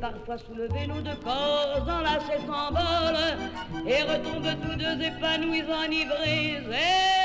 parfois soulevez nos deux corps enlacés s'envolent et retombent tous deux épanouis, enivrés